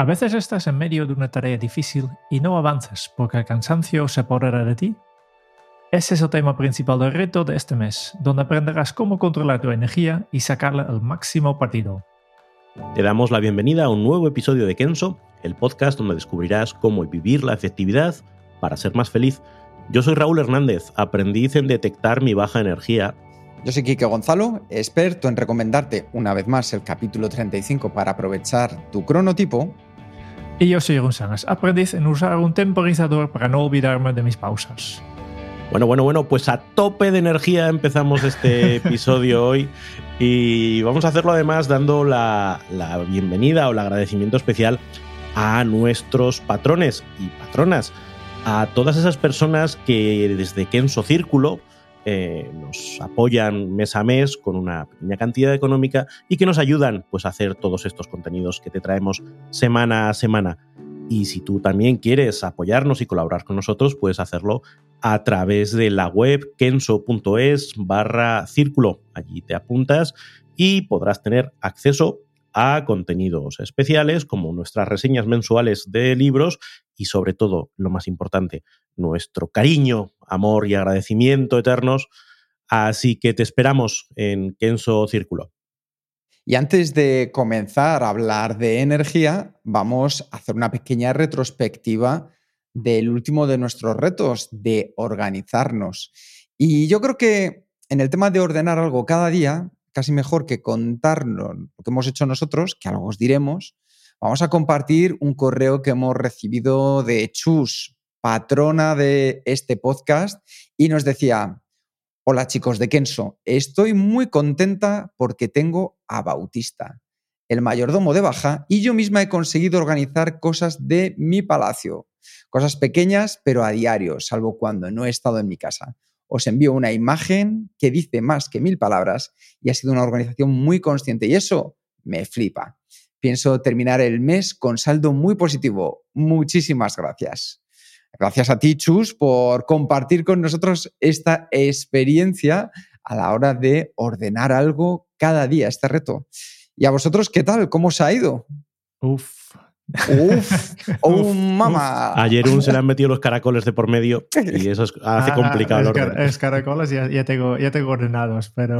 A veces estás en medio de una tarea difícil y no avanzas porque el cansancio se apodera de ti. Ese es el tema principal del reto de este mes, donde aprenderás cómo controlar tu energía y sacarle el máximo partido. Te damos la bienvenida a un nuevo episodio de Kenso, el podcast donde descubrirás cómo vivir la efectividad para ser más feliz. Yo soy Raúl Hernández, aprendiz en detectar mi baja energía. Yo soy Quique Gonzalo, experto en recomendarte una vez más el capítulo 35 para aprovechar tu cronotipo. Y yo soy González, aprendiz en usar un temporizador para no olvidarme de mis pausas. Bueno, bueno, bueno, pues a tope de energía empezamos este episodio hoy y vamos a hacerlo además dando la, la bienvenida o el agradecimiento especial a nuestros patrones y patronas, a todas esas personas que desde Kenso Círculo eh, nos apoyan mes a mes con una pequeña cantidad económica y que nos ayudan pues, a hacer todos estos contenidos que te traemos semana a semana. Y si tú también quieres apoyarnos y colaborar con nosotros, puedes hacerlo a través de la web kenso.es barra círculo. Allí te apuntas y podrás tener acceso a contenidos especiales como nuestras reseñas mensuales de libros y sobre todo, lo más importante, nuestro cariño, amor y agradecimiento eternos. Así que te esperamos en Kenso Círculo. Y antes de comenzar a hablar de energía, vamos a hacer una pequeña retrospectiva del último de nuestros retos, de organizarnos. Y yo creo que en el tema de ordenar algo cada día, casi mejor que contarnos lo que hemos hecho nosotros, que algo os diremos, vamos a compartir un correo que hemos recibido de Chus, patrona de este podcast, y nos decía, hola chicos de Kenso, estoy muy contenta porque tengo a Bautista, el mayordomo de Baja, y yo misma he conseguido organizar cosas de mi palacio, cosas pequeñas pero a diario, salvo cuando no he estado en mi casa os envío una imagen que dice más que mil palabras y ha sido una organización muy consciente y eso me flipa. Pienso terminar el mes con saldo muy positivo. Muchísimas gracias. Gracias a ti, Chus, por compartir con nosotros esta experiencia a la hora de ordenar algo cada día, este reto. ¿Y a vosotros qué tal? ¿Cómo os ha ido? Uf, Uf, oh, mamá. Ayer un se le han metido los caracoles de por medio y eso hace Ah, complicado el orden. es caracoles ya, ya tengo, ya tengo ordenados, pero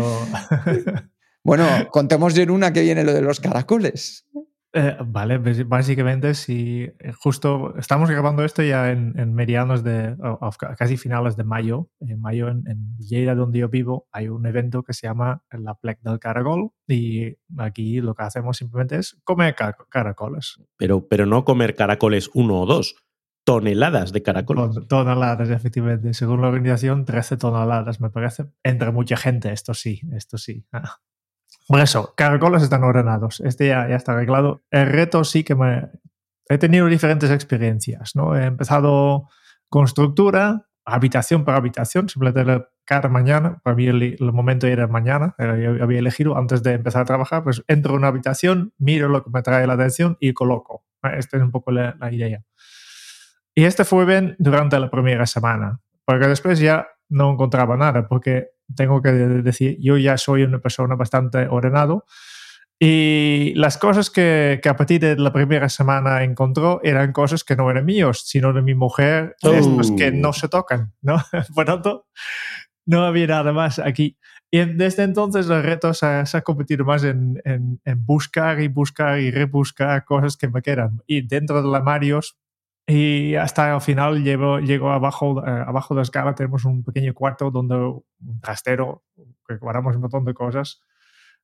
Bueno, contemos ya en una que viene lo de los caracoles. Eh, vale, básicamente si eh, justo estamos grabando esto ya en, en medianos de, o- o ca- casi finales de mayo, en mayo en, en Lleida donde yo vivo hay un evento que se llama la Plec del Caracol y aquí lo que hacemos simplemente es comer ca- caracoles, Pero, pero no comer caracoles uno o dos, toneladas de caracoles. Ton- toneladas efectivamente, según la organización 13 toneladas me parece, entre mucha gente, esto sí, esto sí. Ah. Por eso, caracoles están ordenados, este ya, ya está arreglado. El reto sí que me... He tenido diferentes experiencias, ¿no? He empezado con estructura, habitación por habitación, simplemente cada mañana, para mí el, el momento era mañana, era- había elegido antes de empezar a trabajar, pues entro en una habitación, miro lo que me trae la atención y coloco. Esta es un poco la, la idea. Y este fue bien durante la primera semana, porque después ya no encontraba nada, porque tengo que decir, yo ya soy una persona bastante ordenado y las cosas que, que a partir de la primera semana encontró eran cosas que no eran míos, sino de mi mujer, Oh. estos que no se tocan, ¿no? Por tanto, no había nada más aquí. Y desde entonces el reto se ha, se ha convertido más en, en- en buscar y buscar y rebuscar cosas que me quedan. Y dentro de armarios, y hasta el final llego, llego abajo, eh, abajo de la escala, tenemos un pequeño cuarto donde un trastero, que guardamos un montón de cosas.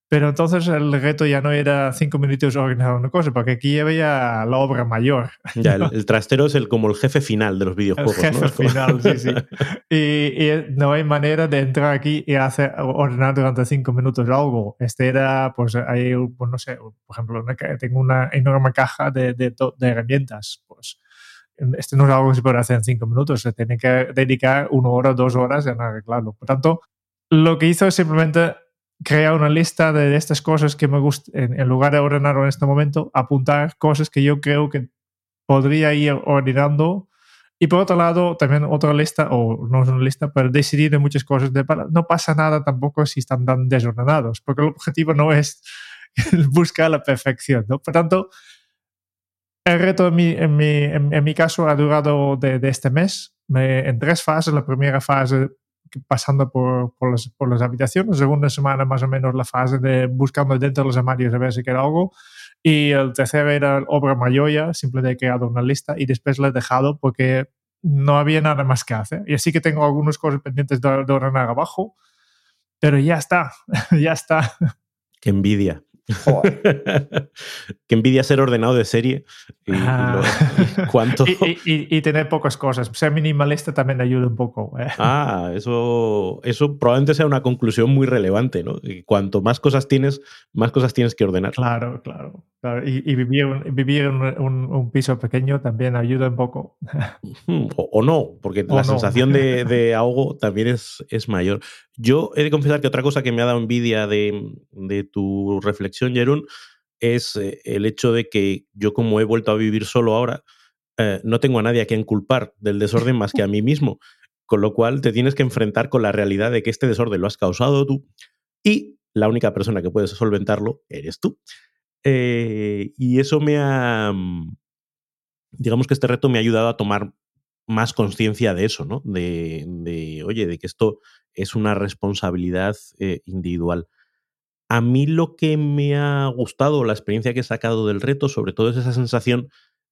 Pero entonces el reto ya no era cinco minutos organizar una cosa, porque aquí había la obra mayor. Ya, el, trastero es el, como el jefe final de los videojuegos. El jefe final, sí, sí. Y, no hay manera de entrar aquí y hacer, ordenar durante cinco minutos algo. Este era, pues, hay, pues, no sé, por ejemplo, tengo una enorme caja de, de, de herramientas. Este no es algo que se puede hacer en cinco minutos, se tiene que dedicar una hora, dos horas en arreglarlo. Por tanto, lo que hizo es simplemente crear una lista de estas cosas que me gustan, en, lugar de ordenarlo en este momento, apuntar cosas que yo creo que podría ir ordenando. Y por otro lado, también otra lista, o no es una lista, pero decidir de muchas cosas. De, no pasa nada tampoco si están tan desordenados, porque el objetivo no es buscar la perfección. ¿no? Por tanto, el reto en mi, en mi, en, mi caso ha durado de, de este mes en tres fases. La primera fase pasando por, por, las, por las habitaciones, la segunda semana más o menos la fase de buscando dentro de los armarios a ver si queda algo. Y el tercero era obra mayor ya, simplemente he creado una lista y después la he dejado porque no había nada más que hacer. Y así que tengo algunas cosas pendientes de, de ordenar abajo, pero ya está, ya está. Qué envidia. que envidia ser ordenado de serie. Y, ah. ¿cuánto? Y, tener pocas cosas. Ser minimalista también ayuda un poco. ¿eh? Ah, eso, eso probablemente sea una conclusión muy relevante, ¿no? cuanto más cosas tienes, más cosas tienes que ordenar. Claro, claro. Y, vivir, vivir en un, piso pequeño también ayuda un poco. O, no, porque la sensación de, de, ahogo también es, es mayor. Yo he de confesar que otra cosa que me ha dado envidia de, de tu reflexión, Jerón, es eh, el hecho de que yo como he vuelto a vivir solo ahora, eh, no tengo a nadie a quien culpar del desorden más que a mí mismo. Con lo cual te tienes que enfrentar con la realidad de que este desorden lo has causado tú y la única persona que puedes solventarlo eres tú. Eh, y eso me ha, mm, digamos que este reto me ha ayudado a tomar más conciencia de eso, ¿no? De, de, oye, de que esto es una responsabilidad individual. A mí lo que me ha gustado, la experiencia que he sacado del reto, sobre todo es esa sensación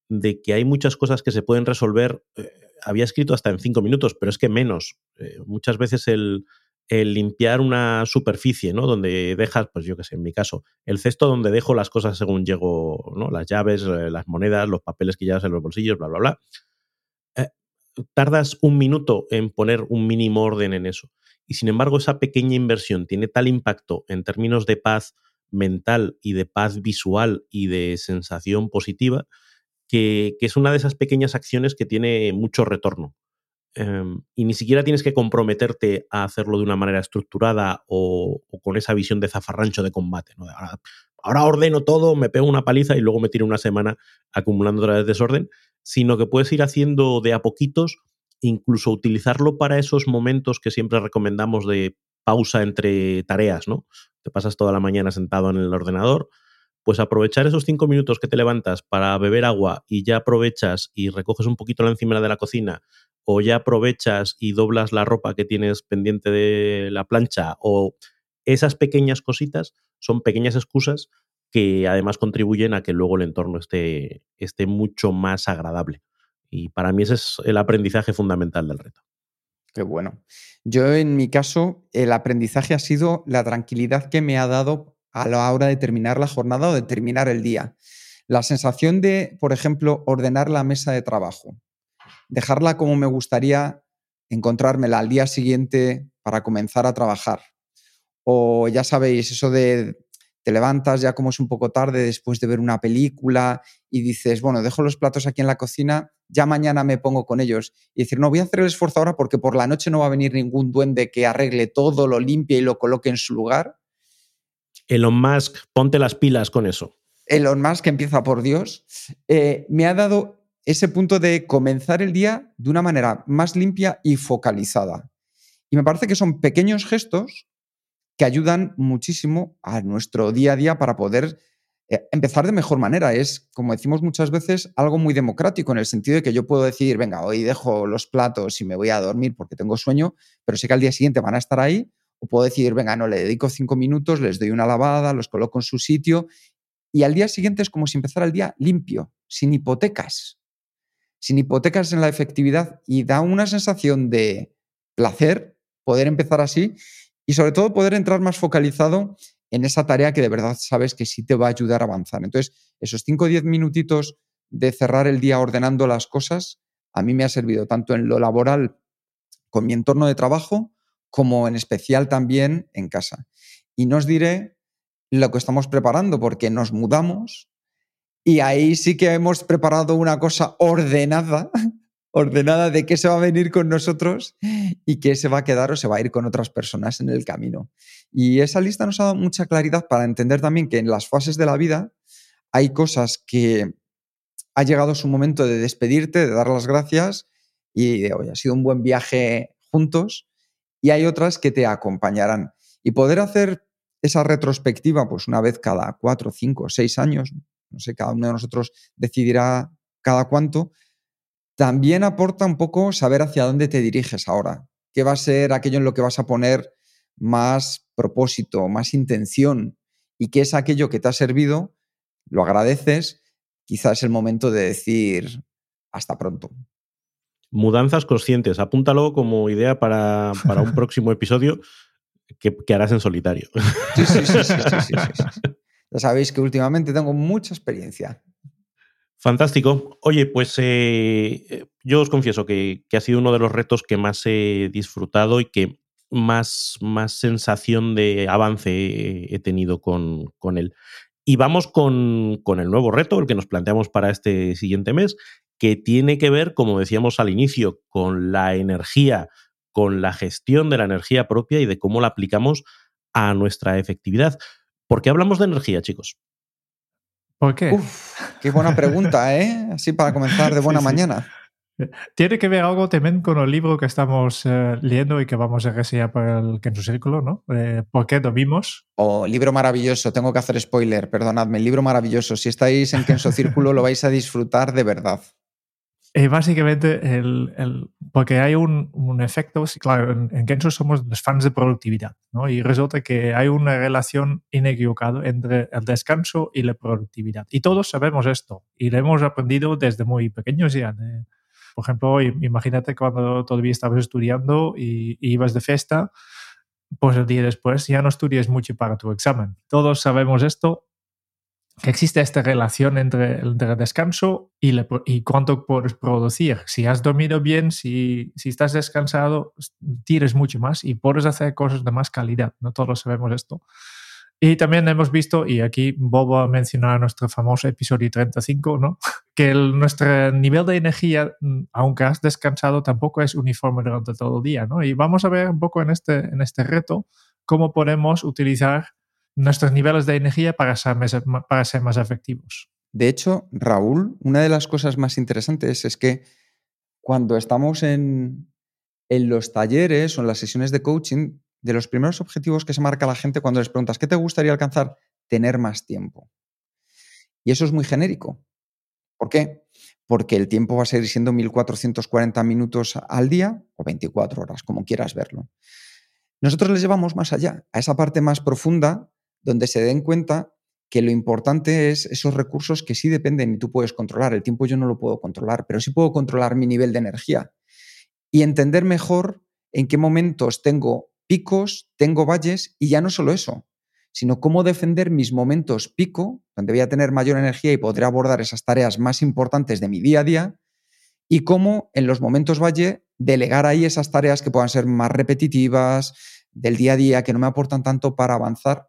de que hay muchas cosas que se pueden resolver. Eh, había escrito hasta en cinco minutos, pero es que menos. Eh, muchas veces el, el, limpiar una superficie, ¿no? Donde dejas, pues yo qué sé, en mi caso, el cesto donde dejo las cosas según llego, ¿no? Las llaves, las monedas, los papeles que llevas en los bolsillos, bla, bla, bla tardas un minuto en poner un mínimo orden en eso. Y sin embargo, esa pequeña inversión tiene tal impacto en términos de paz mental y de paz visual y de sensación positiva que, es una de esas pequeñas acciones que tiene mucho retorno. Em, y ni siquiera tienes que comprometerte a hacerlo de una manera estructurada o, con esa visión de zafarrancho de combate. Ahora, ahora, ordeno todo, me pego una paliza y luego me tiro una semana acumulando otra vez desorden, sino que puedes ir haciendo de a poquitos, incluso utilizarlo para esos momentos que siempre recomendamos de pausa entre tareas, ¿no? Te pasas toda la mañana sentado en el ordenador, pues aprovechar esos cinco minutos que te levantas para beber agua y ya aprovechas y recoges un poquito la encima de la cocina, o ya aprovechas y doblas la ropa que tienes pendiente de la plancha, o esas pequeñas cositas son pequeñas excusas que además contribuyen a que luego el entorno esté, esté mucho más agradable. Y para mí ese es el aprendizaje fundamental del reto. Qué bueno. Yo en mi caso, el aprendizaje ha sido la tranquilidad que me ha dado a la hora de terminar la jornada o de terminar el día. La sensación de, por ejemplo, ordenar la mesa de trabajo, dejarla como me gustaría encontrármela al día siguiente para comenzar a trabajar. O ya sabéis, eso de te levantas ya como es un poco tarde después de ver una película y dices, bueno, dejo los platos aquí en la cocina, ya mañana me pongo con ellos. Y decir, no, voy a hacer el esfuerzo ahora porque por la noche no va a venir ningún duende que arregle todo, lo limpie y lo coloque en su lugar. Elon Musk, ponte las pilas con eso. Elon Musk, empieza por Dios, eh, me ha dado ese punto de comenzar el día de una manera más limpia y focalizada. Y me parece que son pequeños gestos que ayudan muchísimo a nuestro día a día para poder eh, empezar de mejor manera. Es, como decimos muchas veces, algo muy democrático en el sentido de que yo puedo decir, venga, hoy dejo los platos y me voy a dormir porque tengo sueño, pero sé que al día siguiente van a estar ahí. O puedo decir, venga, no, le dedico cinco minutos, les doy una lavada, los coloco en su sitio. Y al día siguiente es como si empezara el día limpio, sin hipotecas. Sin hipotecas en la efectividad y da una sensación de placer poder empezar así y sobre todo poder entrar más focalizado en esa tarea que de verdad sabes que sí te va a ayudar a avanzar. Entonces, esos 5 o 10 minutitos de cerrar el día ordenando las cosas, a mí me ha servido tanto en lo laboral con mi entorno de trabajo, como en especial también en casa. Y no os diré lo que estamos preparando, porque nos mudamos y ahí sí que hemos preparado una cosa ordenada, ordenada de qué se va a venir con nosotros y qué se va a quedar o se va a ir con otras personas en el camino. Y esa lista nos ha dado mucha claridad para entender también que en las fases de la vida hay cosas que ha llegado su momento de despedirte, de dar las gracias y de, hoy ha sido un buen viaje juntos. Y hay otras que te acompañarán. Y poder hacer esa retrospectiva, pues una vez cada cuatro, cinco, seis años, no sé, cada uno de nosotros decidirá cada cuánto, también aporta un poco saber hacia dónde te diriges ahora, qué va a ser aquello en lo que vas a poner más propósito, más intención y qué es aquello que te ha servido, lo agradeces quizás es el momento de decir hasta pronto. Mudanzas conscientes, apúntalo como idea para, un próximo episodio que, harás en solitario. Sí, sí, sí, sí, Ya sabéis que últimamente tengo mucha experiencia. Fantástico. Oye, pues eh, yo os confieso que, ha sido uno de los retos que más he disfrutado y que más, más sensación de avance he tenido con, con él. Y vamos con, el nuevo reto, el que nos planteamos para este siguiente mes, que tiene que ver, como decíamos al inicio, con la energía, con la gestión de la energía propia y de cómo la aplicamos a nuestra efectividad. ¿Por qué hablamos de energía, chicos? ¿Por qué? qué buena pregunta, ¿eh? Así para comenzar de buena mañana. Tiene que ver algo también con el libro que estamos eh, leyendo y que vamos a reseñar para el Kenzo Círculo, ¿no? Eh, ¿Por qué dormimos? Oh, libro maravilloso, tengo que hacer spoiler, perdonadme, libro maravilloso. Si estáis en Kenzo Círculo lo vais a disfrutar de verdad. Y básicamente, el, porque hay un, un, efecto, claro, en, en Kenzo somos los fans de productividad, ¿no? Y resulta que hay una relación inequivocada entre el descanso y la productividad. Y todos sabemos esto, y lo hemos aprendido desde muy pequeños ya. Por ejemplo, imagínate cuando todavía estabas estudiando y, ibas de fiesta, pues el día después ya no estudias mucho para tu examen. Todos sabemos esto, que existe esta relación entre el, descanso y, y, cuánto puedes producir. Si has dormido bien, si, si, estás descansado, tienes mucho más y puedes hacer cosas de más calidad. No todos sabemos esto. Y también hemos visto, y aquí Bobo a mencionar nuestro famoso episodio 35, ¿no? que nuestro nivel de energía, mm, aunque has descansado, tampoco es uniforme durante todo el día. ¿no? Y vamos a ver un poco en este, en este reto cómo podemos utilizar nuestros niveles de energía para ser, para ser más efectivos. De hecho, Raúl, una de las cosas más interesantes es que cuando estamos en, en los talleres o en las sesiones de coaching, de los primeros objetivos que se marca la gente cuando les preguntas, ¿qué te gustaría alcanzar? Tener más tiempo. Y eso es muy genérico. ¿Por qué? Porque el tiempo va a seguir siendo 1440 minutos al día o 24 horas, como quieras verlo. Nosotros les llevamos más allá, a esa parte más profunda, donde se den cuenta que lo importante es esos recursos que sí dependen y tú puedes controlar. El tiempo yo no lo puedo controlar, pero sí puedo controlar mi nivel de energía y entender mejor en qué momentos tengo picos, tengo valles y ya no solo eso, sino cómo defender mis momentos pico, donde voy a tener mayor energía y podré abordar esas tareas más importantes de mi día a día, y cómo en los momentos valle delegar ahí esas tareas que puedan ser más repetitivas, del día a día, que no me aportan tanto para avanzar.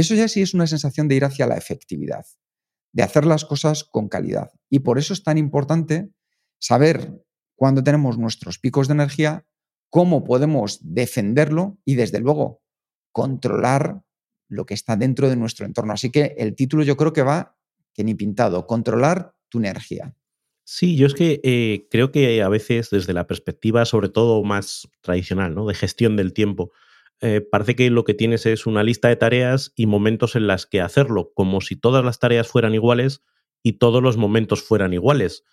Eso ya sí es una sensación de ir hacia la efectividad, de hacer las cosas con calidad. Y por eso es tan importante saber cuándo tenemos nuestros picos de energía cómo podemos defenderlo y, desde luego, controlar lo que está dentro de nuestro entorno. Así que el título yo creo que va, que ni pintado, controlar tu energía. Sí, yo es que eh, creo que a veces desde la perspectiva sobre todo más tradicional, ¿no? de gestión del tiempo, eh, parece que lo que tienes es una lista de tareas y momentos en las que hacerlo, como si todas las tareas fueran iguales y todos los momentos fueran iguales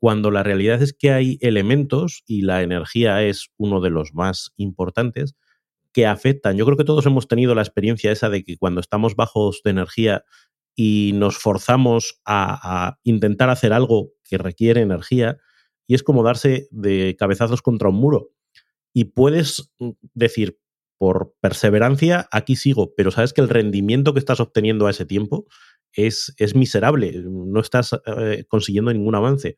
cuando la realidad es que hay elementos, y la energía es uno de los más importantes, que afectan. Yo creo que todos hemos tenido la experiencia esa de que cuando estamos bajos de energía y nos forzamos a, intentar hacer algo que requiere energía, y es como darse de cabezazos contra un muro. Y puedes mm, decir, por perseverancia, aquí sigo, pero sabes que el rendimiento que estás obteniendo a ese tiempo es, miserable, no estás eh, consiguiendo ningún avance.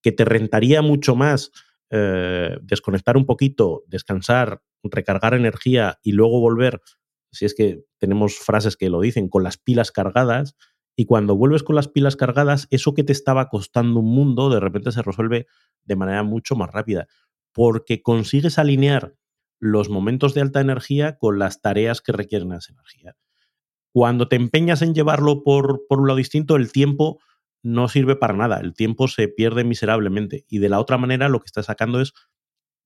Que te rentaría mucho más eh, desconectar un poquito, descansar, recargar energía y luego volver, si es que tenemos frases que lo dicen, con las pilas cargadas, y cuando vuelves con las pilas cargadas, eso que te estaba costando un mundo, de repente se resuelve de manera mucho más rápida, porque consigues alinear los momentos de alta energía con las tareas que requieren esa energía. Cuando te empeñas en llevarlo por, por un lado distinto, el tiempo no sirve para nada, el tiempo se pierde miserablemente y de la otra manera lo que estás sacando es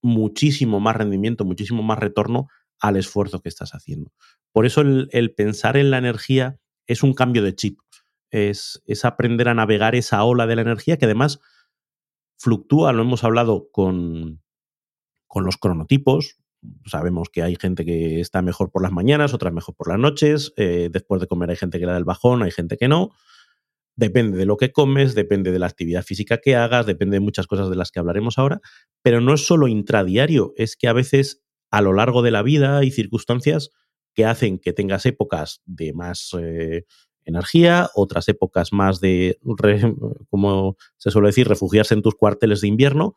muchísimo más rendimiento, muchísimo más retorno al esfuerzo que estás haciendo. Por eso el, pensar en la energía es un cambio de chip, es, es, aprender a navegar esa ola de la energía que además fluctúa, lo hemos hablado con, con los cronotipos, sabemos que hay gente que está mejor por las mañanas, otras mejor por las noches, eh, después de comer hay gente que le da el bajón, hay gente que no, Depende de lo que comes, depende de la actividad física que hagas, depende de muchas cosas de las que hablaremos ahora, pero no es solo intradiario, es que a veces a lo largo de la vida hay circunstancias que hacen que tengas épocas de más eh, energía, otras épocas más de, como se suele decir, refugiarse en tus cuarteles de invierno,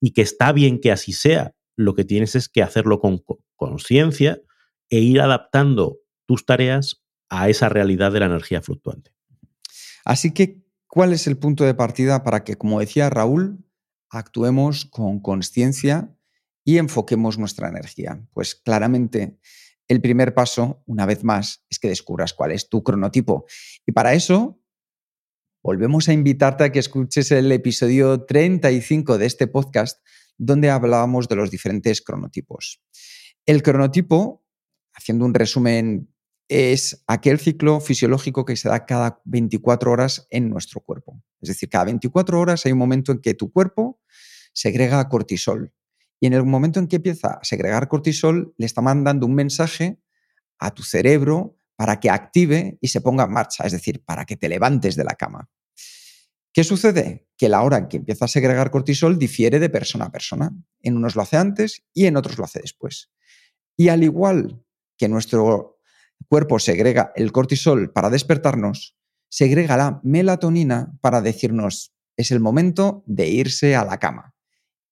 y que está bien que así sea. Lo que tienes es que hacerlo con conciencia e ir adaptando tus tareas a esa realidad de la energía fluctuante. Así que, ¿cuál es el punto de partida para que, como decía Raúl, actuemos con conciencia y enfoquemos nuestra energía? Pues claramente el primer paso, una vez más, es que descubras cuál es tu cronotipo. Y para eso, volvemos a invitarte a que escuches el episodio 35 de este podcast, donde hablábamos de los diferentes cronotipos. El cronotipo, haciendo un resumen es aquel ciclo fisiológico que se da cada 24 horas en nuestro cuerpo. Es decir, cada 24 horas hay un momento en que tu cuerpo segrega cortisol. Y en el momento en que empieza a segregar cortisol, le está mandando un mensaje a tu cerebro para que active y se ponga en marcha, es decir, para que te levantes de la cama. ¿Qué sucede? Que la hora en que empieza a segregar cortisol difiere de persona a persona. En unos lo hace antes y en otros lo hace después. Y al igual que nuestro cuerpo segrega el cortisol para despertarnos, segrega la melatonina para decirnos es el momento de irse a la cama.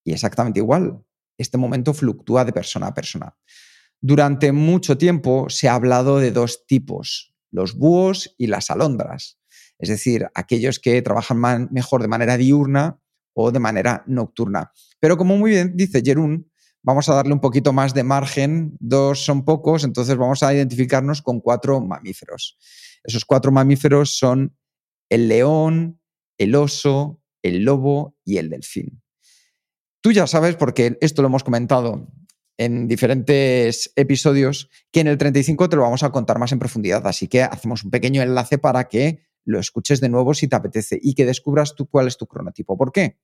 Y exactamente igual, este momento fluctúa de persona a persona. Durante mucho tiempo se ha hablado de dos tipos, los búhos y las alondras, es decir, aquellos que trabajan mejor de manera diurna o de manera nocturna. Pero como muy bien dice Jerún, vamos a darle un poquito más de margen, dos son pocos, entonces vamos a identificarnos con cuatro mamíferos. Esos cuatro mamíferos son el león, el oso, el lobo y el delfín. Tú ya sabes, porque esto lo hemos comentado en diferentes episodios, que en el 35 te lo vamos a contar más en profundidad, así que hacemos un pequeño enlace para que lo escuches de nuevo si te apetece y que descubras tú cuál es tu cronotipo. ¿Por qué?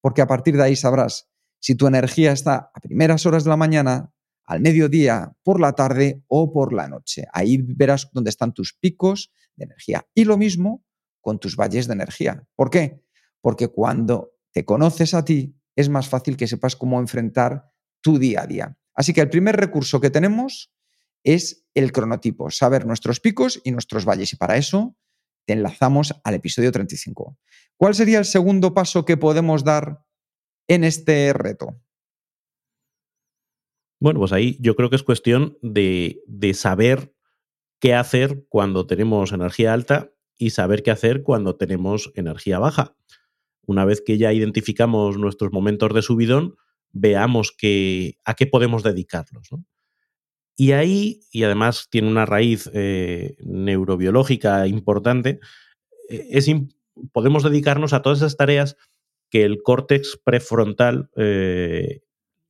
Porque a partir de ahí sabrás si tu energía está a primeras horas de la mañana, al mediodía, por la tarde o por la noche. Ahí verás dónde están tus picos de energía. Y lo mismo con tus valles de energía. ¿Por qué? Porque cuando te conoces a ti, es más fácil que sepas cómo enfrentar tu día a día. Así que el primer recurso que tenemos es el cronotipo, saber nuestros picos y nuestros valles. Y para eso te enlazamos al episodio 35. ¿Cuál sería el segundo paso que podemos dar en este reto? Bueno, pues ahí yo creo que es cuestión de, saber qué hacer cuando tenemos energía alta y saber qué hacer cuando tenemos energía baja. Una vez que ya identificamos nuestros momentos de subidón, veamos que, a qué podemos dedicarlos. Y ahí, y además tiene una raíz eh, neurobiológica importante, eh, es, podemos dedicarnos a todas esas tareas que el córtex prefrontal eh,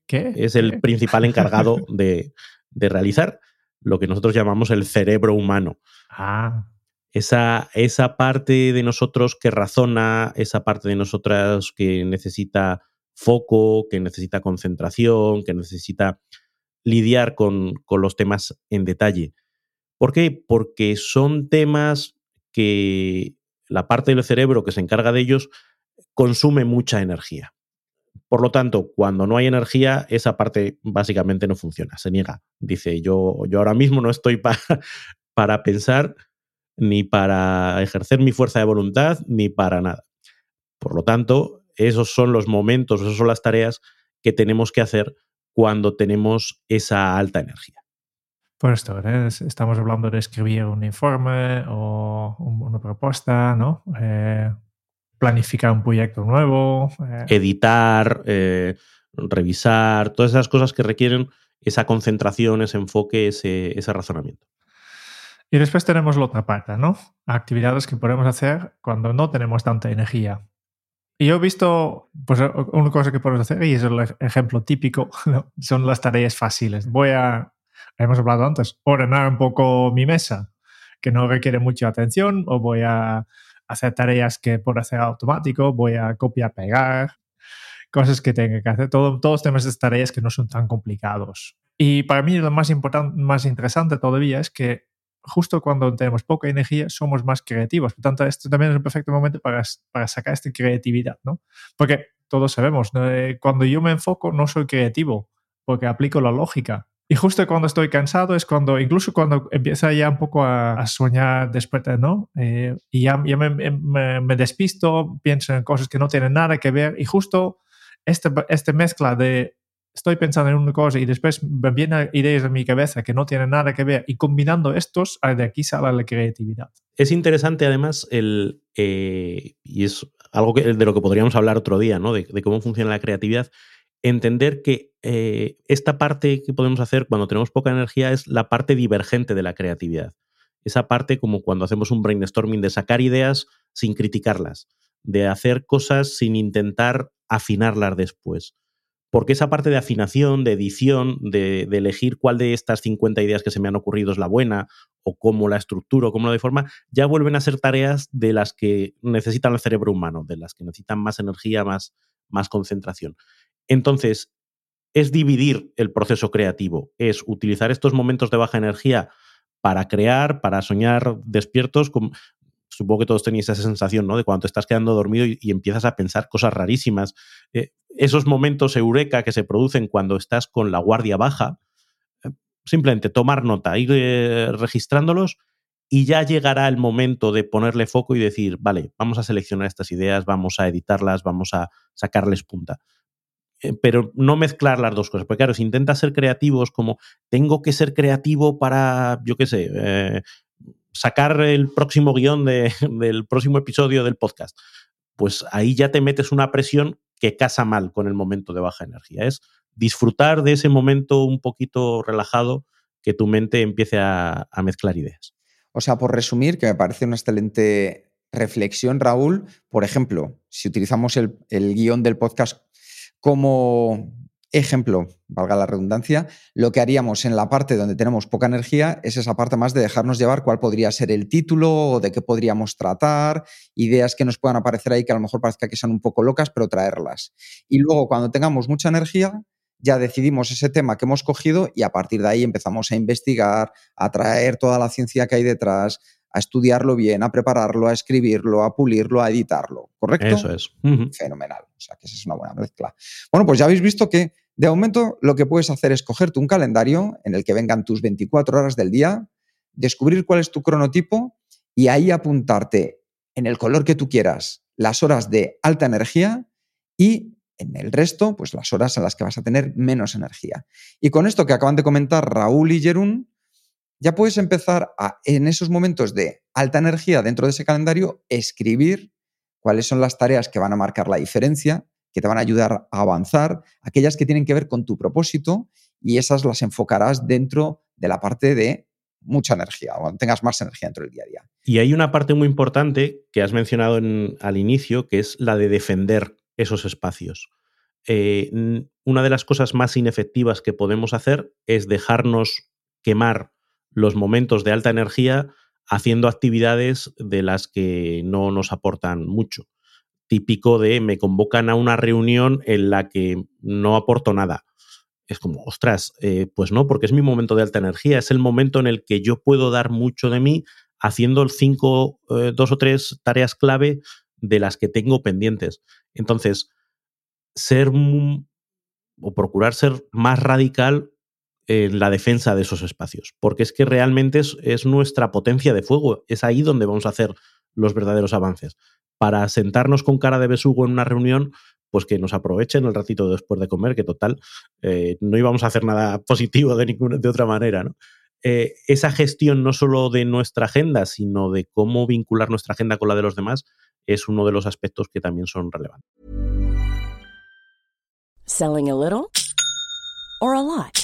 es el principal encargado de, realizar, lo que nosotros llamamos el cerebro humano. Ah. Esa, esa parte de nosotros que razona, esa parte de nosotras que necesita foco, que necesita concentración, que necesita lidiar con, con, los temas en detalle. ¿Por qué? Porque son temas que la parte del cerebro que se encarga de ellos consume mucha energía. Por lo tanto, cuando no hay energía, esa parte básicamente no funciona, se niega. Dice, yo, yo ahora mismo no estoy para pensar ni para ejercer mi fuerza de voluntad, ni para nada. Por lo tanto, esos son los momentos, esas son las tareas que tenemos que hacer cuando tenemos esa alta energía. Por esto, ¿eh? estamos hablando de escribir un informe o una propuesta, ¿no? Eh, planificar un proyecto nuevo. Eh. Editar, revisar, todas esas cosas que requieren esa concentración, ese enfoque, ese, ese razonamiento. Y después tenemos la otra parte, ¿no? Actividades que podemos hacer cuando no tenemos tanta energía. Y yo he visto, pues una cosa que podemos hacer, y es el ejemplo típico, son las tareas fáciles. Voy a, hemos hablado antes, ordenar un poco mi mesa, que no requiere mucha atención, o voy a hacer tareas que puedo hacer automático, voy a copiar, pegar, cosas que tenga que hacer. Todo, todos tenemos estas tareas que no son tan complicados. Y para mí lo más importante, más interesante todavía es que justo cuando tenemos poca energía somos más creativos. Por tanto, esto también es un perfecto momento para, para sacar esta creatividad, ¿no? Porque todos sabemos, eh, cuando yo me enfoco no soy creativo, porque aplico la lógica. Y justo cuando estoy cansado es cuando, incluso cuando empieza ya un poco a, soñar después, ¿no? Eh, y ya, me, me, despisto, pienso en cosas que no tienen nada que ver y justo esta, esta mezcla de estoy pensando en una cosa y después me vienen ideas en mi cabeza que no tienen nada que ver y combinando estos, ah, de aquí sale la creatividad. Es interesante además el, eh, y es algo de lo que podríamos hablar otro día, ¿no? De, cómo funciona la creatividad, entender que eh, esta parte que podemos hacer cuando tenemos poca energía es la parte divergente de la creatividad. Esa parte como cuando hacemos un brainstorming de sacar ideas sin criticarlas, de hacer cosas sin intentar afinarlas después porque esa parte de afinación, de edición, de, elegir cuál de estas 50 ideas que se me han ocurrido es la buena, o cómo la estructuro, cómo la deforma, ya vuelven a ser tareas de las que necesitan el cerebro humano, de las que necesitan más energía, más, más concentración. Entonces, es dividir el proceso creativo, es utilizar estos momentos de baja energía para crear, para soñar despiertos, supongo que todos tenéis esa sensación, ¿no? De cuando te estás quedando dormido y, empiezas a pensar cosas rarísimas. Eh, esos momentos eureka que se producen cuando estás con la guardia baja, eh, simplemente tomar nota, ir eh, registrándolos y ya llegará el momento de ponerle foco y decir, vale, vamos a seleccionar estas ideas, vamos a editarlas, vamos a sacarles punta. pero no mezclar las dos cosas, porque claro, si intentas ser creativos como tengo que ser creativo para, yo qué sé, sacar el próximo guion del próximo episodio del podcast, pues ahí ya te metes una presión que casa mal con el momento de baja energía. Es disfrutar de ese momento un poquito relajado que tu mente empiece a, mezclar ideas. O sea, por resumir, que me parece una excelente reflexión, Raúl, por ejemplo, si utilizamos el, el guion del podcast como ejemplo, valga la redundancia, lo que haríamos en la parte donde tenemos poca energía es esa parte más de dejarnos llevar cuál podría ser el título o de qué podríamos tratar, ideas que nos puedan aparecer ahí que a lo mejor parezca que son un poco locas, pero traerlas. Y luego cuando tengamos mucha energía, ya decidimos ese tema que hemos cogido y a partir de ahí empezamos a investigar, a traer toda la ciencia que hay detrás, a estudiarlo bien, a prepararlo, a escribirlo, a pulirlo, a editarlo. ¿Correcto? Eso es. Fenomenal. O sea, que esa es una buena mezcla. Bueno, pues ya habéis visto que de momento lo que puedes hacer es cogerte un calendario en el que vengan tus 24 horas del día, descubrir cuál es tu cronotipo y ahí apuntarte en el color que tú quieras las horas de alta energía y en el resto, pues las horas en las que vas a tener menos energía. Y con esto que acaban de comentar Raúl y Jerún, ya puedes empezar a, en esos momentos de alta energía dentro de ese calendario, escribir cuáles son las tareas que van a marcar la diferencia, que te van a ayudar a avanzar, aquellas que tienen que ver con tu propósito y esas las enfocarás dentro de la parte de mucha energía, o tengas más energía dentro del día a día. Y hay una parte muy importante que has mencionado al inicio, que es la de defender esos espacios. Eh, una de las cosas más inefectivas que podemos hacer es dejarnos quemar los momentos de alta energía haciendo actividades de las que no nos aportan mucho. Típico de me convocan a una reunión en la que no aporto nada. Es como, ostras, eh, pues no, porque es mi momento de alta energía, es el momento en el que yo puedo dar mucho de mí haciendo cinco, eh, dos o tres tareas clave de las que tengo pendientes. Entonces, ser o procurar ser más radical en la defensa de esos espacios, porque es que realmente es, nuestra potencia de fuego, es ahí donde vamos a hacer los verdaderos avances. Para sentarnos con cara de besugo en una reunión, pues que nos aprovechen el ratito después de comer, que total, eh, no íbamos a hacer nada positivo de, ninguna, de otra manera. Eh, esa gestión no solo de nuestra agenda, sino de cómo vincular nuestra agenda con la de los demás, es uno de los aspectos que también son relevantes. Selling a little or a lot.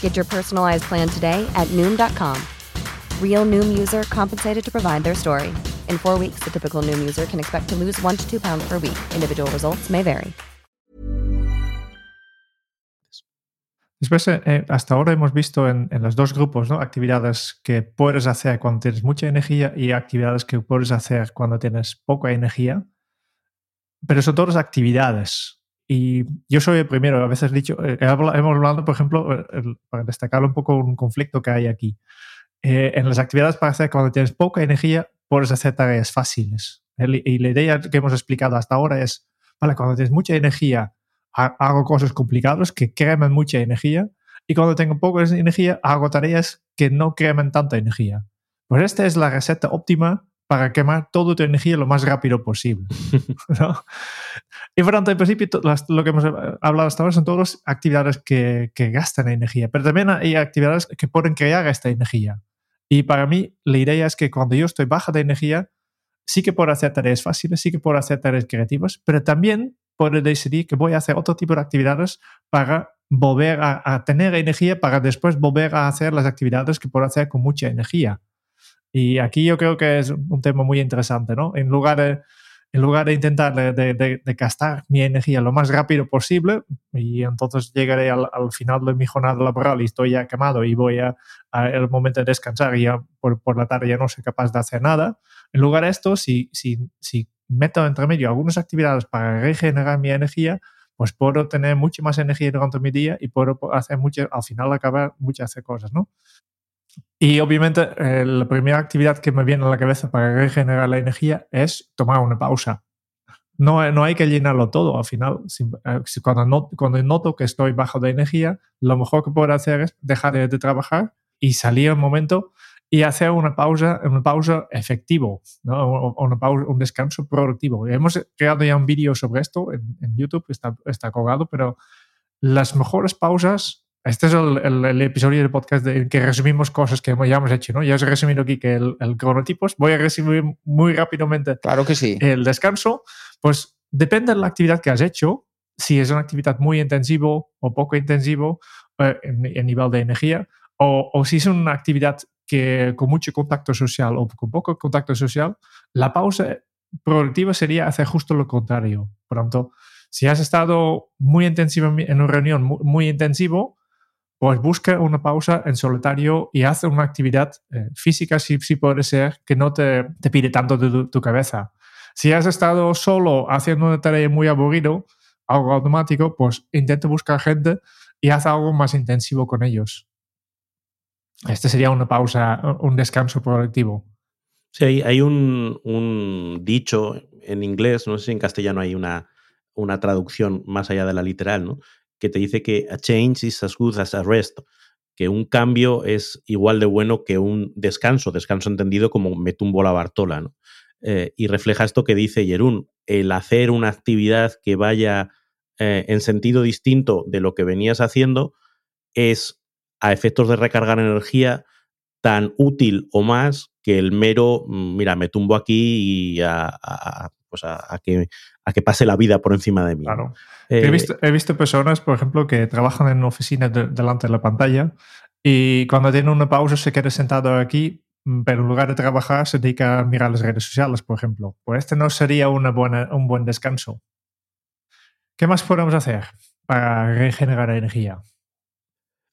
Get your personalized plan today at Noom.com. Real Noom user compensated to provide their story. In four weeks, the typical Noom user can expect to lose one to two pounds per week. Individual results may vary. Después, eh, eh, hasta ahora hemos visto en, en, los dos grupos ¿no? actividades que puedes hacer cuando tienes mucha energía y actividades que puedes hacer cuando tienes poca energía. Pero son todas actividades. Y yo soy el primero, a veces dicho, eh, hemos hablado, por ejemplo, para destacar un poco un conflicto que hay aquí. Eh, en las actividades para hacer cuando tienes poca energía, puedes hacer tareas fáciles. Y la idea que hemos explicado hasta ahora es, vale, cuando tienes mucha energía, hago cosas complicadas que creman mucha energía y cuando tengo poca energía hago tareas que no creman tanta energía. Pues esta es la receta óptima para quemar toda tu energía lo más rápido posible. Y por tanto, en principio, lo que hemos hablado hasta ahora son todas actividades que, que, gastan energía, pero también hay actividades que pueden crear esta energía. Y para mí, la idea es que cuando yo estoy baja de energía, sí que puedo hacer tareas fáciles, sí que puedo hacer tareas creativas, pero también puedo decidir que voy a hacer otro tipo de actividades para volver a, tener energía, para después volver a hacer las actividades que puedo hacer con mucha energía. Y aquí yo creo que es un tema muy interesante, ¿no? En lugar de, en lugar de intentar de, gastar mi energía lo más rápido posible y entonces llegaré al, final de mi jornada laboral y estoy ya quemado y voy a, el momento de descansar y ya por, por, la tarde ya no soy capaz de hacer nada. En lugar de esto, si, si, si meto entre medio algunas actividades para regenerar mi energía, pues puedo tener mucha más energía durante mi día y puedo hacer mucho, al final acabar muchas cosas, ¿no? Y obviamente eh, la primera actividad que me viene a la cabeza para regenerar la energía es tomar una pausa. No, no hay que llenarlo todo. Al final, eh, cuando, cuando noto que estoy bajo de energía, lo mejor que puedo hacer es dejar de, trabajar y salir un momento y hacer una pausa, una pausa efectivo, ¿no? una pausa, un descanso productivo. Hemos creado ya un vídeo sobre esto en, en YouTube, está, está colgado, pero las mejores pausas este es el, episodio del podcast en que resumimos cosas que ya hemos hecho, ¿no? Ya os he resumido aquí que el, el cronotipos. Voy a resumir muy rápidamente claro que sí. el descanso. Pues depende de la actividad que has hecho, si es una actividad muy intensivo o poco intensivo eh, en, nivel de energía, o, o, si es una actividad que con mucho contacto social o con poco contacto social, la pausa productiva sería hacer justo lo contrario. Por tanto, si has estado muy intensivo en una reunión muy intensivo, pues busca una pausa en solitario y haz una actividad eh, física, si, si, puede ser, que no te, te pide tanto de tu, cabeza. Si has estado solo haciendo una tarea muy aburrido, algo automático, pues intenta buscar gente y haz algo más intensivo con ellos. Este sería una pausa, un descanso productivo. Sí, hay, un, un, dicho en inglés, no sé si en castellano hay una, una traducción más allá de la literal, ¿no? Que te dice que a change is as good as a rest, que un cambio es igual de bueno que un descanso, descanso entendido como me tumbo la Bartola, ¿no? Eh, y refleja esto que dice Jerún, el hacer una actividad que vaya eh, en sentido distinto de lo que venías haciendo, es a efectos de recargar energía tan útil o más que el mero, mm, mira, me tumbo aquí y a, pues que, a que pase la vida por encima de mí. Claro. he, visto, he, visto, personas, por ejemplo, que trabajan en una oficina delante de la pantalla y cuando tienen una pausa se queda sentado aquí, mm, pero en lugar de trabajar se dedica a mirar las redes sociales, por ejemplo. Pues este no sería una buena, un buen descanso. ¿Qué más podemos hacer para regenerar energía?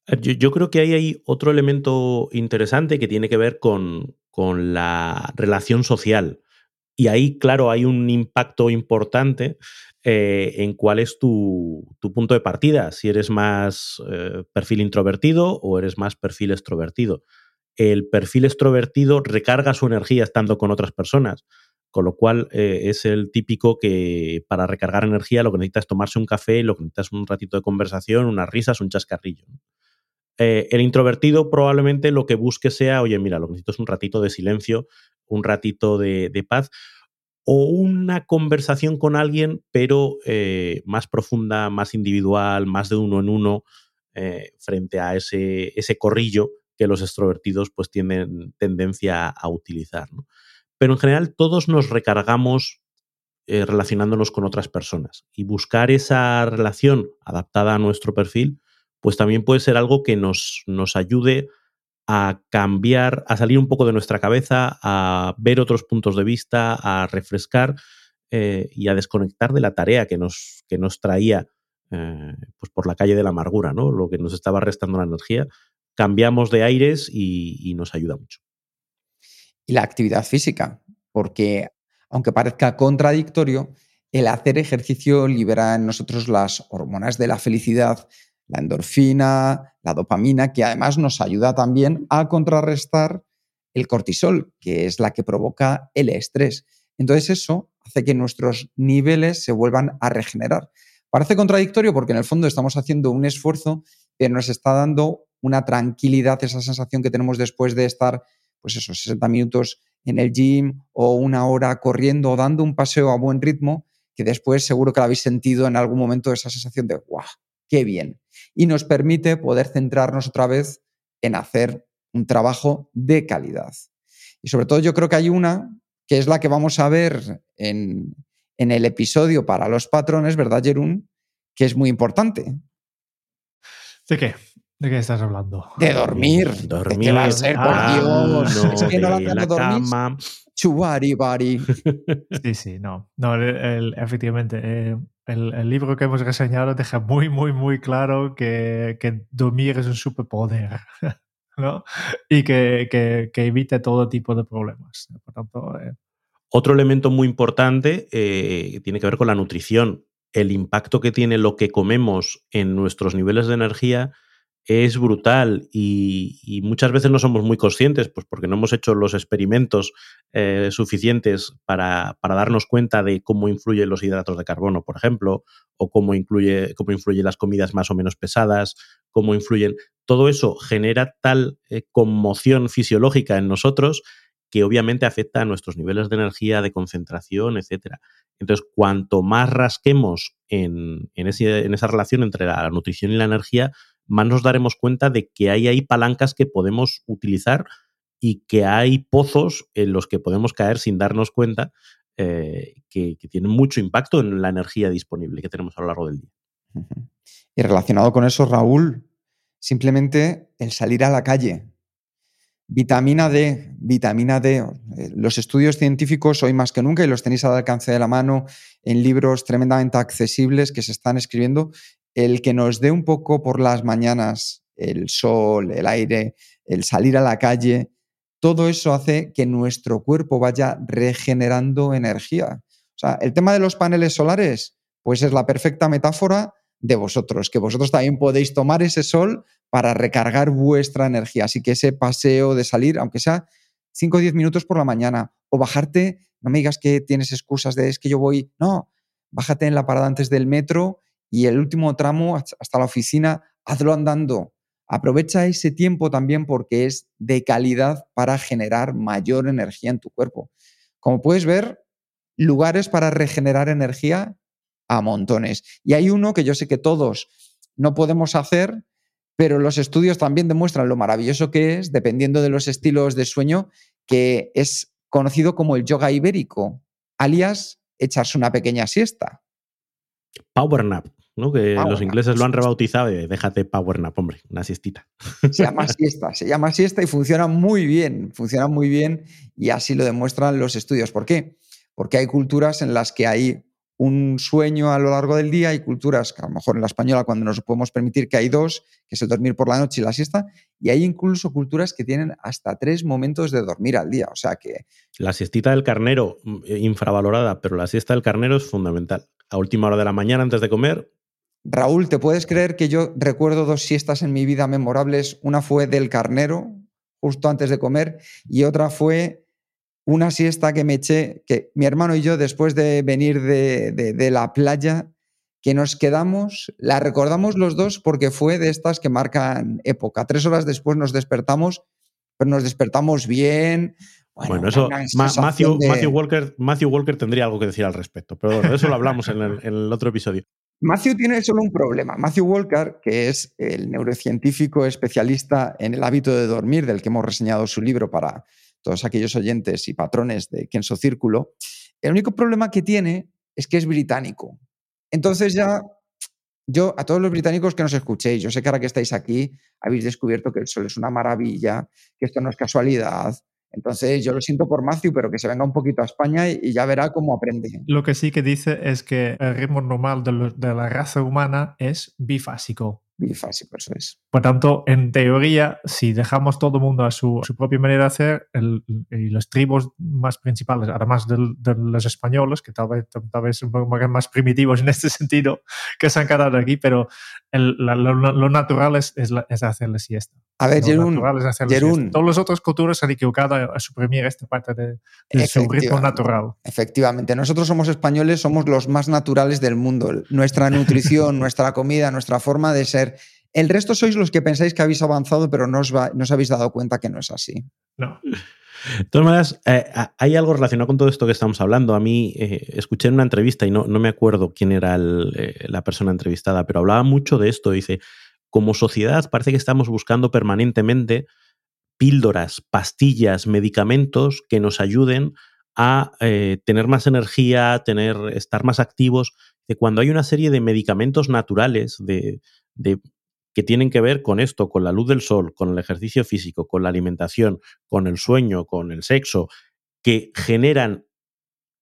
Eh, yo, creo que ahí hay otro elemento interesante que tiene que ver con, con la relación social. Y ahí, claro, hay un impacto importante eh, en cuál es tu, punto de partida, si eres más eh, perfil introvertido o eres más perfil extrovertido. El perfil extrovertido recarga su energía estando con otras personas, con lo cual eh, es el típico que para recargar energía lo que necesita es tomarse un café, lo que necesita es un ratito de conversación, unas risas, un chascarrillo. el introvertido probablemente lo que busque sea, oye, mira, lo que necesito es un ratito de silencio, un ratito de, paz o una conversación con alguien, pero eh, más profunda, más individual, más de uno en uno, eh, frente a ese, ese, corrillo que los extrovertidos pues tienen tendencia a utilizar. Pero en general todos nos recargamos eh, relacionándonos con otras personas y buscar esa relación adaptada a nuestro perfil, pues también puede ser algo que nos, nos ayude a cambiar, a salir un poco de nuestra cabeza, a ver otros puntos de vista, a refrescar eh, y a desconectar de la tarea que nos, que nos traía eh, pues por la calle de la amargura, ¿no? lo que nos estaba restando la energía. Cambiamos de aires y, nos ayuda mucho. Y la actividad física, porque aunque parezca contradictorio, el hacer ejercicio libera en nosotros las hormonas de la felicidad, la endorfina, la dopamina, que además nos ayuda también a contrarrestar el cortisol, que es la que provoca el estrés. Entonces eso hace que nuestros niveles se vuelvan a regenerar. Parece contradictorio porque en el fondo estamos haciendo un esfuerzo, pero nos está dando una tranquilidad, esa sensación que tenemos después de estar, pues esos 60 minutos en el gym o una hora corriendo o dando un paseo a buen ritmo, que después seguro que lo habéis sentido en algún momento esa sensación de, ¡guau! ¡Qué bien! Y nos permite poder centrarnos otra vez en hacer un trabajo de calidad. Y sobre todo yo creo que hay una que es la que vamos a ver en, el episodio para los patrones, ¿verdad, Jerún? Que es muy importante. ¿De qué? ¿De qué estás hablando? De dormir. Dormir. va a ser, por ah, Dios. es que no la, dormir. Chuari, bari. Sí, sí, no. No, efectivamente. Eh, el, libro que hemos reseñado deja muy, muy, muy claro que, dormir es un superpoder, ¿no? Y que, que, evite todo tipo de problemas. Por tanto, eh, Otro elemento muy importante eh, tiene que ver con la nutrición. El impacto que tiene lo que comemos en nuestros niveles de energía es brutal y, muchas veces no somos muy conscientes, pues porque no hemos hecho los experimentos eh, suficientes para, darnos cuenta de cómo influyen los hidratos de carbono, por ejemplo, o cómo, incluye, cómo influyen las comidas más o menos pesadas, cómo influyen. Todo eso genera tal eh, conmoción fisiológica en nosotros que obviamente afecta a nuestros niveles de energía, de concentración, etc. Entonces, cuanto más rasquemos en, en esa relación entre la nutrición y la energía, más nos daremos cuenta de que hay ahí palancas que podemos utilizar y que hay pozos en los que podemos caer sin darnos cuenta eh, que, tienen mucho impacto en la energía disponible que tenemos a lo largo del día. Y relacionado con eso, Raúl, simplemente el salir a la calle. Vitamina D, vitamina D. Eh, los estudios científicos hoy más que nunca y los tenéis al alcance de la mano en libros tremendamente accesibles que se están escribiendo el que nos dé un poco por las mañanas el sol, el aire, el salir a la calle, todo eso hace que nuestro cuerpo vaya regenerando energía. O sea, el tema de los paneles solares, pues es la perfecta metáfora de vosotros, que vosotros también podéis tomar ese sol para recargar vuestra energía. Así que ese paseo de salir, aunque sea 5 o 10 minutos por la mañana, o bajarte, no me digas que tienes excusas de es que yo voy, no, bájate en la parada antes del metro y el último tramo hasta la oficina, hazlo andando. Aprovecha ese tiempo también porque es de calidad para generar mayor energía en tu cuerpo. Como puedes ver, lugares para regenerar energía a montones. Y hay uno que yo sé que todos no podemos hacer, pero los estudios también demuestran lo maravilloso que es, dependiendo de los estilos de sueño, que es conocido como el yoga ibérico, alias echarse una pequeña siesta. Power nap, ¿no? Que los ingleses lo han rebautizado de déjate power nap, hombre, una siestita. Se llama siesta, se llama siesta y funciona muy bien, funciona muy bien y así lo demuestran los estudios. ¿Por qué? Porque hay culturas en las que hay un sueño a lo largo del día, hay culturas, que a lo mejor en la española cuando nos podemos permitir que hay dos, que es el dormir por la noche y la siesta, y hay incluso culturas que tienen hasta tres momentos de dormir al día, o sea que... La siestita del carnero, mm, eh, infravalorada, pero la siesta del carnero es fundamental. A última hora de la mañana antes de comer. Raúl, ¿te puedes creer que yo recuerdo dos siestas en mi vida memorables? Una fue del carnero, justo antes de comer, y otra fue una siesta que me eché, que mi hermano y yo, después de venir de, la playa, que nos quedamos, la recordamos los dos porque fue de estas que marcan época. Tres horas después nos despertamos, pero nos despertamos bien. Bueno, eso, Matthew, Walker, Matthew Walker tendría algo que decir al respecto, pero bueno, eso lo hablamos en el, en el otro episodio. Matthew tiene solo un problema. Matthew Walker, que es el neurocientífico especialista en el hábito de dormir, del que hemos reseñado su libro para, todos aquellos oyentes y patrones de Kenso Círculo, el único problema que tiene es que es británico. Entonces ya, yo a todos los británicos que nos escuchéis, yo sé que ahora que estáis aquí habéis descubierto que el sol es una maravilla, que esto no es casualidad, entonces, yo lo siento por Matthew, pero que se venga un poquito a España y, ya verá cómo aprende. Lo que sí que dice es que el ritmo normal de, de la raza humana es bifásico bifásico, eso es. Por tanto, en teoría, si dejamos todo el mundo a su, propia manera de hacer, y los tribus más principales, además de, los españoles, que tal vez, tal vez son más primitivos en este sentido, que se han quedado aquí, pero lo, natural es, es, es hacer la siesta. A ver, Jerún, Todas las otras culturas se han equivocado a suprimir esta parte de, su ritmo natural. Efectivamente, nosotros somos españoles, somos los más naturales del mundo. Nuestra nutrición, nuestra comida, nuestra forma de ser. El resto sois los que pensáis que habéis avanzado, pero no os, no os habéis dado cuenta que no es así. No. De todas maneras, eh, hay algo relacionado con todo esto que estamos hablando. A mí eh, escuché en una entrevista y no, no me acuerdo quién era eh, la persona entrevistada, pero hablaba mucho de esto. Dice, como sociedad parece que estamos buscando permanentemente píldoras, pastillas, medicamentos que nos ayuden a tener más energía, tener, estar más activos. De cuando hay una serie de medicamentos naturales de que tienen que ver con esto, con la luz del sol, con el ejercicio físico, con la alimentación, con el sueño, con el sexo, que generan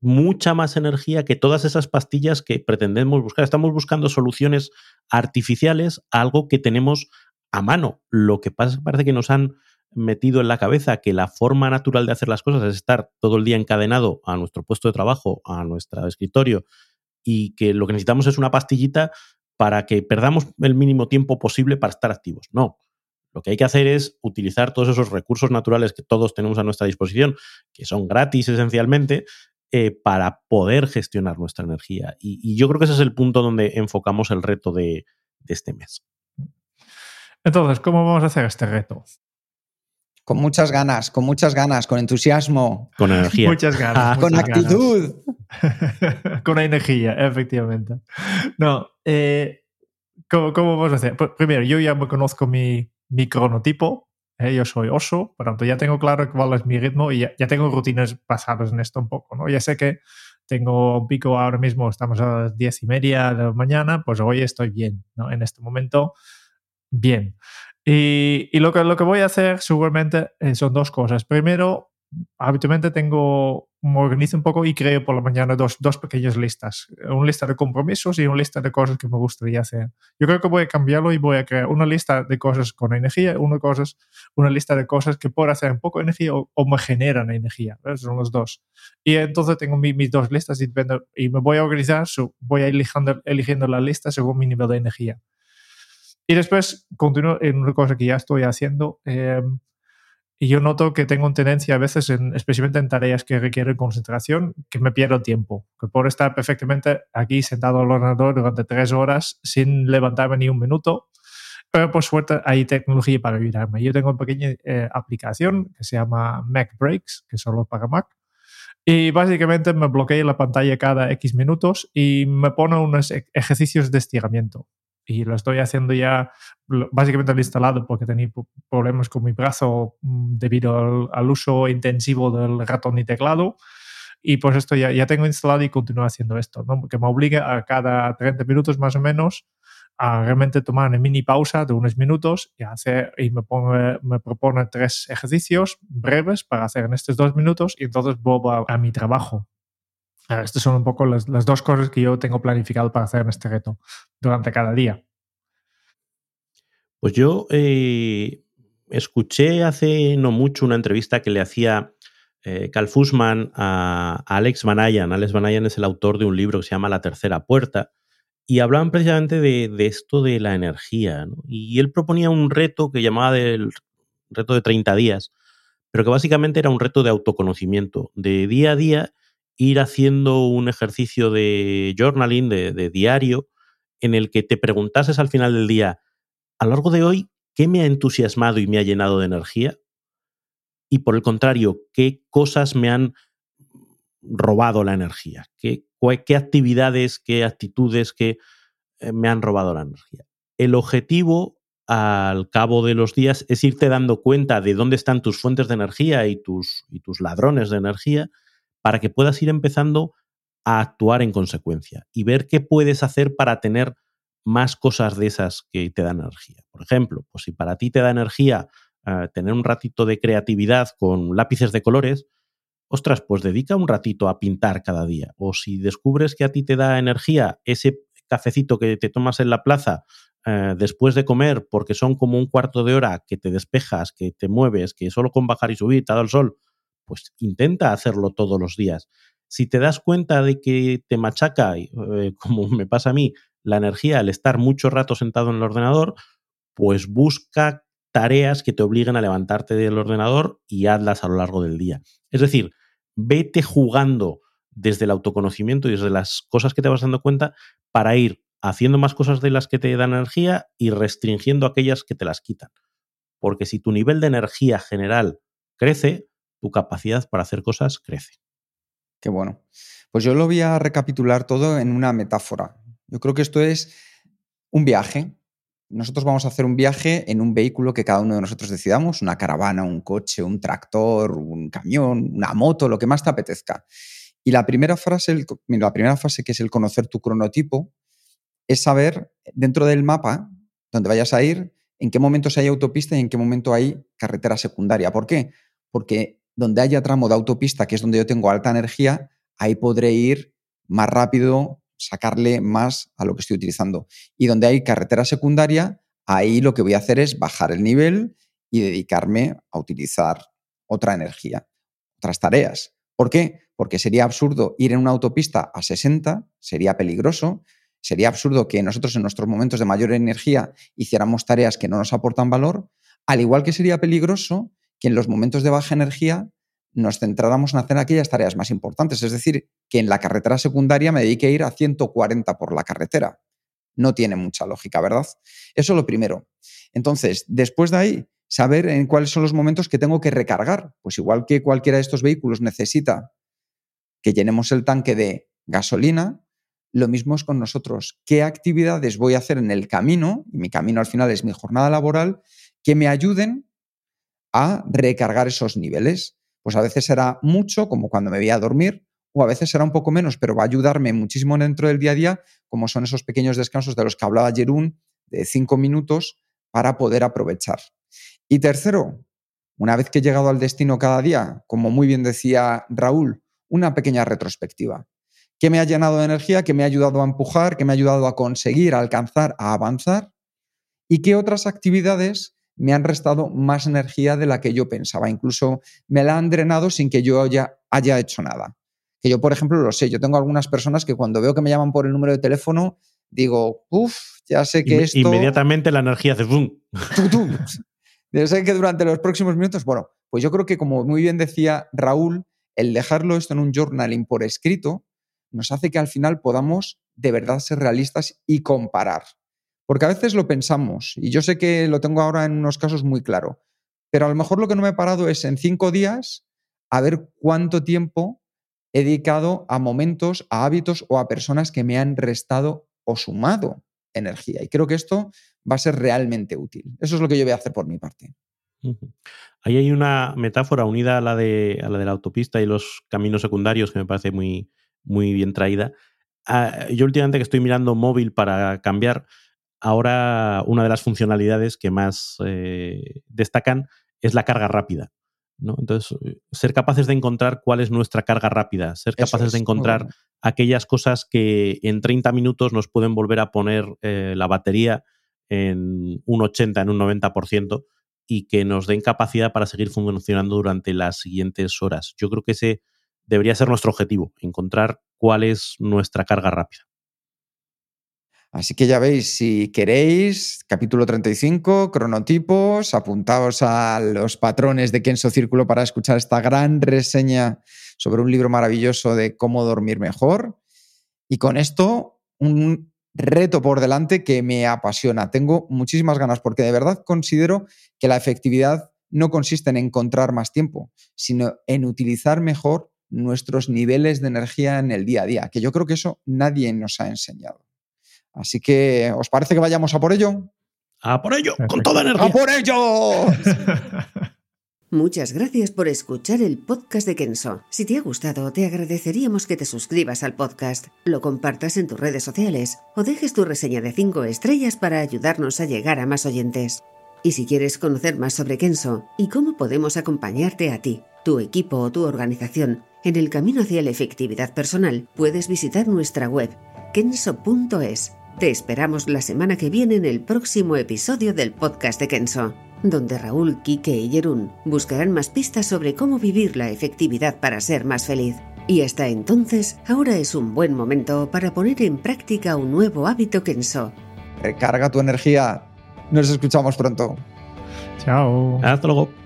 mucha más energía que todas esas pastillas que pretendemos buscar. Estamos buscando soluciones artificiales a algo que tenemos a mano. Lo que pasa es que parece que nos han metido en la cabeza que la forma natural de hacer las cosas es estar todo el día encadenado a nuestro puesto de trabajo, a nuestro escritorio, y que lo que necesitamos es una pastillita para que perdamos el mínimo tiempo posible para estar activos. No. Lo que hay que hacer es utilizar todos esos recursos naturales que todos tenemos a nuestra disposición, que son gratis esencialmente, eh, para poder gestionar nuestra energía. Y, yo creo que ese es el punto donde enfocamos el reto de, este mes. Entonces, ¿cómo vamos a hacer este reto? Con muchas ganas, con muchas ganas, con entusiasmo. Con energía. Muchas ganas. con actitud. con energía, efectivamente. No, eh, ¿cómo, vamos a hacer? Pues, primero, yo ya me conozco mi, mi cronotipo, ¿eh? yo soy oso, por tanto ya tengo claro cuál es mi ritmo y ya, tengo rutinas basadas en esto un poco, ¿no? Ya sé que tengo un pico ahora mismo, estamos a las diez y media de la mañana, pues hoy estoy bien, ¿no? En este momento, bien. Y, y lo, que, lo que voy a hacer seguramente eh, son dos cosas. Primero, habitualmente tengo, me organizo un poco y creo por la mañana dos, dos pequeñas listas. Una lista de compromisos y una lista de cosas que me gustaría hacer. Yo creo que voy a cambiarlo y voy a crear una lista de cosas con energía, una, cosas, una lista de cosas que puedo hacer un poco energía o, me generan energía. Son los dos. Y entonces tengo mis dos listas y, y me voy a organizar, voy a eligiendo, eligiendo la lista según mi nivel de energía. Y después continúo en una cosa que ya estoy haciendo. Eh, y yo noto que tengo tendencia a veces, en, especialmente en tareas que requieren concentración, que me pierdo tiempo. Que puedo estar perfectamente aquí sentado al ordenador durante tres horas sin levantarme ni un minuto. Pero por suerte hay tecnología para ayudarme. Yo tengo una pequeña eh, aplicación que se llama Mac Breaks, que es solo para Mac. Y básicamente me bloquea la pantalla cada X minutos y me pone unos e-, ejercicios de estiramiento. Y lo estoy haciendo ya, básicamente lo he instalado porque tenía problemas con mi brazo mm, debido al, uso intensivo del ratón y teclado. Y pues esto ya, ya tengo instalado y continúo haciendo esto, ¿no? que me obliga a cada 30 minutos más o menos a realmente tomar una mini pausa de unos minutos y, hacer, y me, me propone tres ejercicios breves para hacer en estos dos minutos y entonces vuelvo a, mi trabajo. Estas son un poco las, dos cosas que yo tengo planificado para hacer en este reto durante cada día. Pues yo eh, escuché hace no mucho una entrevista que le hacía eh, Cal Fussman a, Alex Vanayan. Alex Vanayan es el autor de un libro que se llama La Tercera Puerta y hablaban precisamente de, esto de la energía. Y él proponía un reto que llamaba del reto de 30 días, pero que básicamente era un reto de autoconocimiento, de día a día ir haciendo un ejercicio de journaling, de, diario, en el que te preguntases al final del día, a lo largo de hoy, ¿qué me ha entusiasmado y me ha llenado de energía? Y por el contrario, ¿qué cosas me han robado la energía? ¿Qué, actividades, qué actitudes que eh, me han robado la energía. El objetivo al cabo de los días es irte dando cuenta de dónde están tus fuentes de energía y tus ladrones de energía para que puedas ir empezando a actuar en consecuencia y ver qué puedes hacer para tener más cosas de esas que te dan energía. Por ejemplo, pues si para ti te da energía eh, tener un ratito de creatividad con lápices de colores, ostras, pues dedica un ratito a pintar cada día. O si descubres que a ti te da energía ese cafecito que te tomas en la plaza eh, después de comer, porque son como un cuarto de hora que te despejas, que te mueves, que solo con bajar y subir te da el sol, pues intenta hacerlo todos los días. Si te das cuenta de que te machaca, eh, como me pasa a mí, la energía al estar mucho rato sentado en el ordenador, pues busca tareas que te obliguen a levantarte del ordenador y hazlas a lo largo del día. Es decir, vete jugando desde el autoconocimiento y desde las cosas que te vas dando cuenta para ir haciendo más cosas de las que te dan energía y restringiendo aquellas que te las quitan. Porque si tu nivel de energía general crece, tu capacidad para hacer cosas crece. Qué bueno. Pues yo lo voy a recapitular todo en una metáfora. Yo creo que esto es un viaje, nosotros vamos a hacer un viaje en un vehículo que cada uno de nosotros decidamos, una caravana, un coche, un tractor, un camión, una moto, lo que más te apetezca. Y la primera frase, la primera fase que es el conocer tu cronotipo, es saber dentro del mapa donde vayas a ir, en qué momentos hay autopista y en qué momento hay carretera secundaria. ¿Por qué? Porque donde haya tramo de autopista, que es donde yo tengo alta energía, ahí podré ir más rápido, sacarle más a lo que estoy utilizando. Y donde hay carretera secundaria, ahí lo que voy a hacer es bajar el nivel y dedicarme a utilizar otra energía, otras tareas. ¿Por qué? Porque sería absurdo ir en una autopista a 60, sería peligroso, sería absurdo que nosotros en nuestros momentos de mayor energía hiciéramos tareas que no nos aportan valor, al igual que sería peligroso que en los momentos de baja energía nos centráramos en hacer aquellas tareas más importantes. Es decir, que en la carretera secundaria me dedique a ir a 140 por la carretera. No tiene mucha lógica, ¿verdad? Eso es lo primero. Entonces, después de ahí, saber en cuáles son los momentos que tengo que recargar. Pues igual que cualquiera de estos vehículos necesita que llenemos el tanque de gasolina, lo mismo es con nosotros. ¿Qué actividades voy a hacer en el camino? Y mi camino al final es mi jornada laboral, que me ayuden a recargar esos niveles. Pues a veces será mucho, como cuando me voy a dormir, o a veces será un poco menos, pero va a ayudarme muchísimo dentro del día a día, como son esos pequeños descansos de los que hablaba Jerún, de cinco minutos, para poder aprovechar. Y tercero, una vez que he llegado al destino cada día, como muy bien decía Raúl, una pequeña retrospectiva. ¿Qué me ha llenado de energía? ¿Qué me ha ayudado a empujar? ¿Qué me ha ayudado a conseguir, a alcanzar, a avanzar? ¿Y qué otras actividades me han restado más energía de la que yo pensaba. Incluso me la han drenado sin que yo haya, haya hecho nada. Que yo, por ejemplo, lo sé. Yo tengo algunas personas que cuando veo que me llaman por el número de teléfono, digo, uff, ya sé que esto... Inmediatamente la energía hace boom. Ya sé que durante los próximos minutos, bueno, pues yo creo que como muy bien decía Raúl, el dejarlo esto en un journaling por escrito nos hace que al final podamos de verdad ser realistas y comparar. Porque a veces lo pensamos, y yo sé que lo tengo ahora en unos casos muy claro, pero a lo mejor lo que no me he parado es en cinco días a ver cuánto tiempo he dedicado a momentos, a hábitos o a personas que me han restado o sumado energía. Y creo que esto va a ser realmente útil. Eso es lo que yo voy a hacer por mi parte. Ahí hay una metáfora unida a la, de, la de la autopista y los caminos secundarios que me parece muy, muy bien traída. Ah, yo últimamente que estoy mirando móvil para cambiar, ahora una de las funcionalidades que más eh, destacan es la carga rápida. ¿no? Entonces, eh, ser capaces de encontrar cuál es nuestra carga rápida, ser capaces de encontrar aquellas cosas que en 30 minutos nos pueden volver a poner eh, la batería en un 80, en un 90% y que nos den capacidad para seguir funcionando durante las siguientes horas. Yo creo que ese debería ser nuestro objetivo, encontrar cuál es nuestra carga rápida. Así que ya veis, si queréis, capítulo 35, cronotipos, apuntaos a los patrones de Kenso Círculo para escuchar esta gran reseña sobre un libro maravilloso de cómo dormir mejor. Y con esto, un reto por delante que me apasiona. Tengo muchísimas ganas porque de verdad considero que la efectividad no consiste en encontrar más tiempo, sino en utilizar mejor nuestros niveles de energía en el día a día, que yo creo que eso nadie nos ha enseñado. Así que, ¿os parece que vayamos a por ello? ¡A por ello! ¡Con toda energía! ¡A por ello! Muchas gracias por escuchar el podcast de Kenso. Si te ha gustado, te agradeceríamos que te suscribas al podcast, lo compartas en tus redes sociales o dejes tu reseña de 5 estrellas para ayudarnos a llegar a más oyentes. Y si quieres conocer más sobre Kenso y cómo podemos acompañarte a ti, tu equipo o tu organización en el camino hacia la efectividad personal, puedes visitar nuestra web kenso.es te esperamos la semana que viene en el próximo episodio del podcast de Kenso, donde Raúl, Kike y Jerún buscarán más pistas sobre cómo vivir la efectividad para ser más feliz. Y hasta entonces, ahora es un buen momento para poner en práctica un nuevo hábito Kenso. Recarga tu energía. Nos escuchamos pronto. Chao. Hasta luego.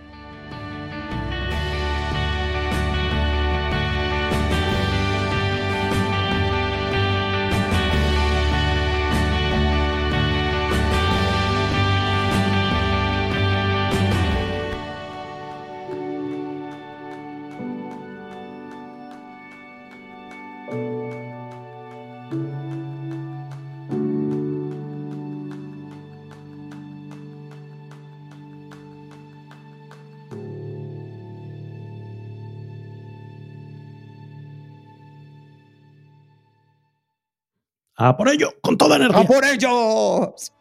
¡A por ello! ¡Con toda energía! ¡A por ellos!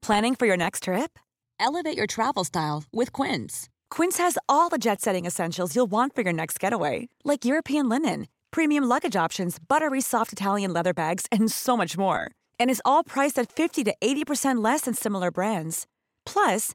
Planning for your next trip? Elevate your travel style with Quince. Quince has all the jet setting essentials you'll want for your next getaway, like European linen, premium luggage options, buttery soft Italian leather bags, and so much more. And is all priced at 50 to 80% less than similar brands. Plus,